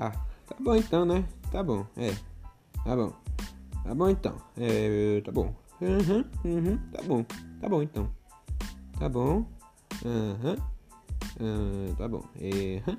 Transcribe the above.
Ah, tá bom então, né? Tá bom, é. Tá bom. Tá bom então. É, tá bom. Uhum, uhum, tá bom. Tá bom então. Tá bom. Aham. Uhum. tá bom. Uhum.